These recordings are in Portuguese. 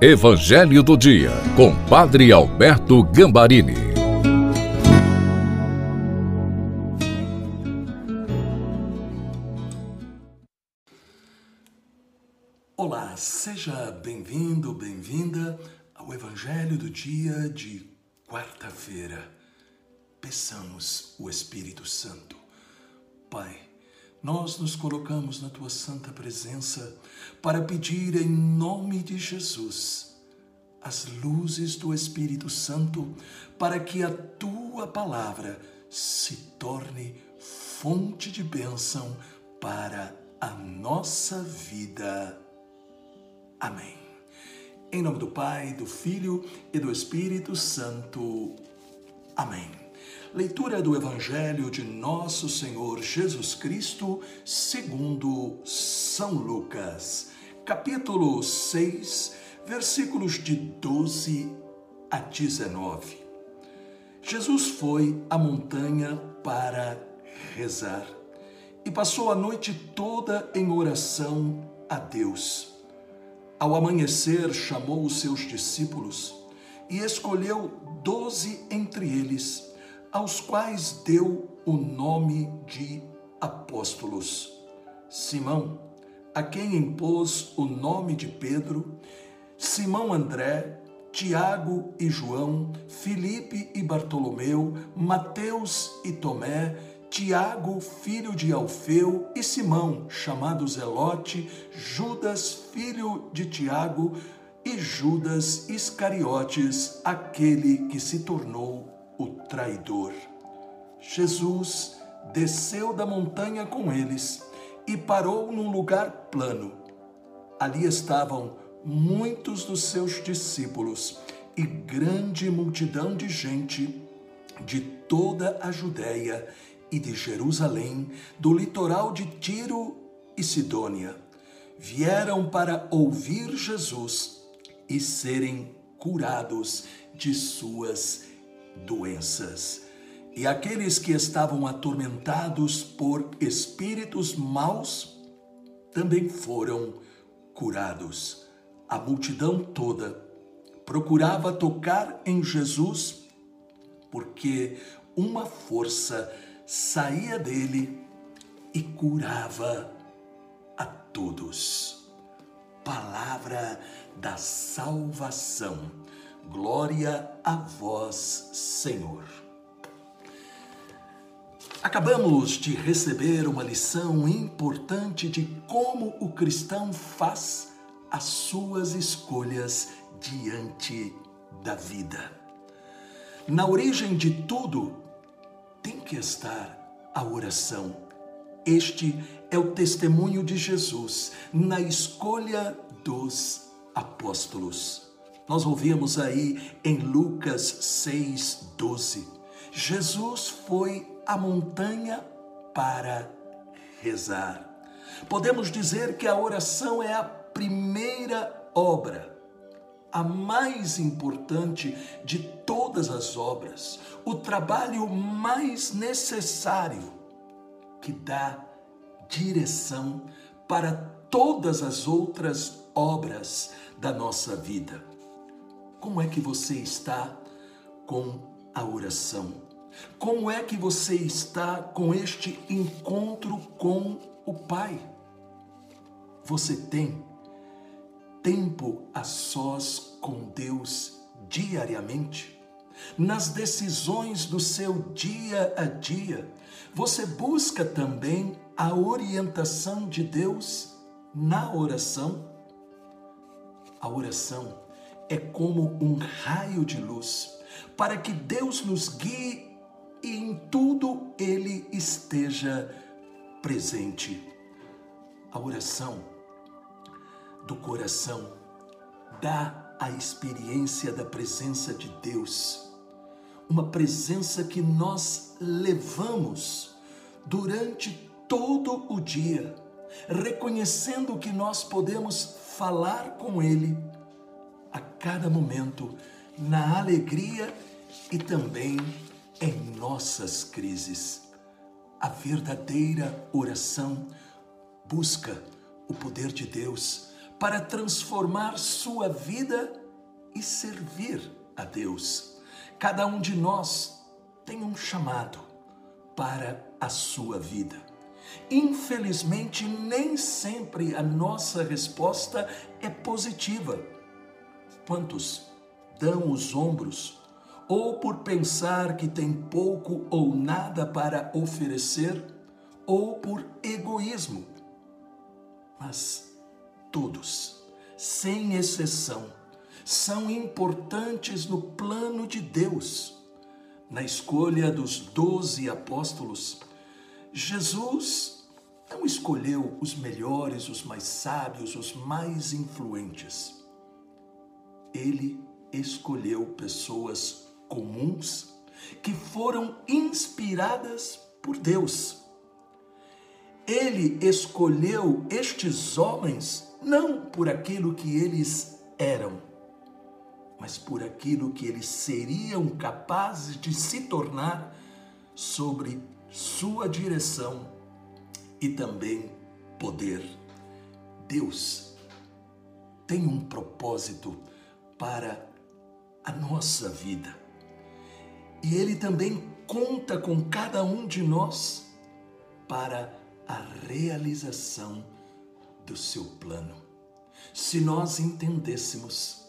Evangelho do Dia, com Padre Alberto Gambarini. Olá, seja bem-vindo, bem-vinda ao Evangelho do Dia de quarta-feira. Peçamos o Espírito Santo. Pai, nós nos colocamos na tua santa presença para pedir em nome de Jesus as luzes do Espírito Santo para que a tua palavra se torne fonte de bênção para a nossa vida. Amém. Em nome do Pai, do Filho e do Espírito Santo. Amém. Leitura do Evangelho de Nosso Senhor Jesus Cristo, segundo São Lucas, capítulo 6, versículos de 12 a 19. Jesus foi à montanha para rezar e passou a noite toda em oração a Deus. Ao amanhecer, chamou os seus discípulos e escolheu doze entre eles aos quais deu o nome de apóstolos. Simão, a quem impôs o nome de Pedro, Simão André, Tiago e João, Filipe e Bartolomeu, Mateus e Tomé, Tiago, filho de Alfeu, e Simão, chamado Zelote, Judas, filho de Tiago, e Judas Iscariotes, aquele que se tornou o traidor. Jesus desceu da montanha com eles e parou num lugar plano. Ali estavam muitos dos seus discípulos e grande multidão de gente de toda a Judéia e de Jerusalém, do litoral de Tiro e Sidônia. Vieram para ouvir Jesus e serem curados de suas doenças. E aqueles que estavam atormentados por espíritos maus também foram curados. A multidão toda procurava tocar em Jesus, porque uma força saía dele e curava a todos. Palavra da salvação. Glória a vós, Senhor. Acabamos de receber uma lição importante de como o cristão faz as suas escolhas diante da vida. Na origem de tudo tem que estar a oração. Este é o testemunho de Jesus na escolha dos apóstolos. Nós ouvimos aí em Lucas 6, 12. Jesus foi à montanha para rezar. Podemos dizer que a oração é a primeira obra, a mais importante de todas as obras, o trabalho mais necessário que dá direção para todas as outras obras da nossa vida. Como é que você está com a oração? Como é que você está com este encontro com o Pai? Você tem tempo a sós com Deus diariamente? Nas decisões do seu dia a dia, você busca também a orientação de Deus na oração? A oração é como um raio de luz, para que Deus nos guie e em tudo Ele esteja presente. A oração do coração dá a experiência da presença de Deus, uma presença que nós levamos durante todo o dia, reconhecendo que nós podemos falar com Ele a cada momento, na alegria e também em nossas crises. A verdadeira oração busca o poder de Deus para transformar sua vida e servir a Deus. Cada um de nós tem um chamado para a sua vida. Infelizmente, nem sempre a nossa resposta é positiva. Quantos dão os ombros ou por pensar que tem pouco ou nada para oferecer, ou por egoísmo. Mas todos, sem exceção, são importantes no plano de Deus. Na escolha dos doze apóstolos, Jesus não escolheu os melhores, os mais sábios, os mais influentes. Ele escolheu pessoas comuns que foram inspiradas por Deus. Ele escolheu estes homens não por aquilo que eles eram, mas por aquilo que eles seriam capazes de se tornar sobre sua direção e também poder. Deus tem um propósito para a nossa vida. E Ele também conta com cada um de nós para a realização do seu plano. Se nós entendêssemos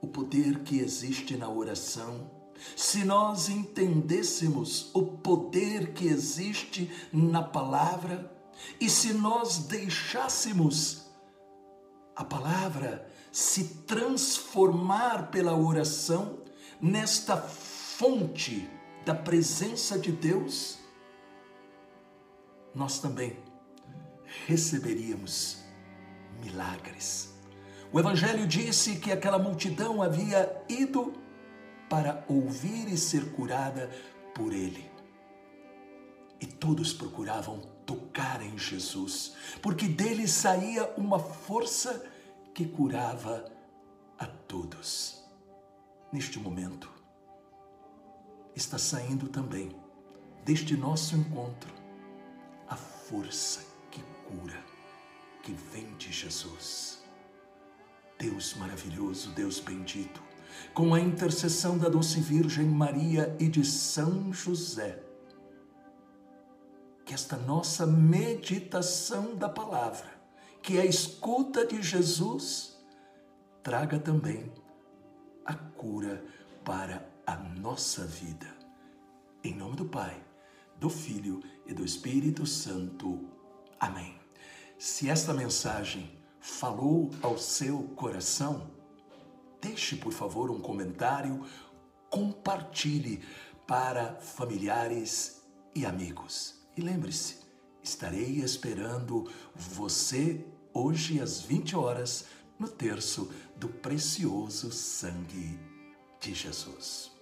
o poder que existe na oração, se nós entendêssemos o poder que existe na palavra, e se nós deixássemos a palavra se transformar pela oração nesta fonte da presença de Deus, nós também receberíamos milagres. O Evangelho disse que aquela multidão havia ido para ouvir e ser curada por Ele. E todos procuravam tocar em Jesus, porque dele saía uma força que curava a todos. Neste momento, está saindo também deste nosso encontro a força que cura, que vem de Jesus. Deus maravilhoso, Deus bendito, com a intercessão da doce Virgem Maria e de São José, que esta nossa meditação da palavra, que a escuta de Jesus, traga também a cura para a nossa vida. Em nome do Pai, do Filho e do Espírito Santo. Amém. Se esta mensagem falou ao seu coração, deixe por favor um comentário, compartilhe para familiares e amigos. E lembre-se, estarei esperando você hoje às 20 horas no terço do precioso sangue de Jesus.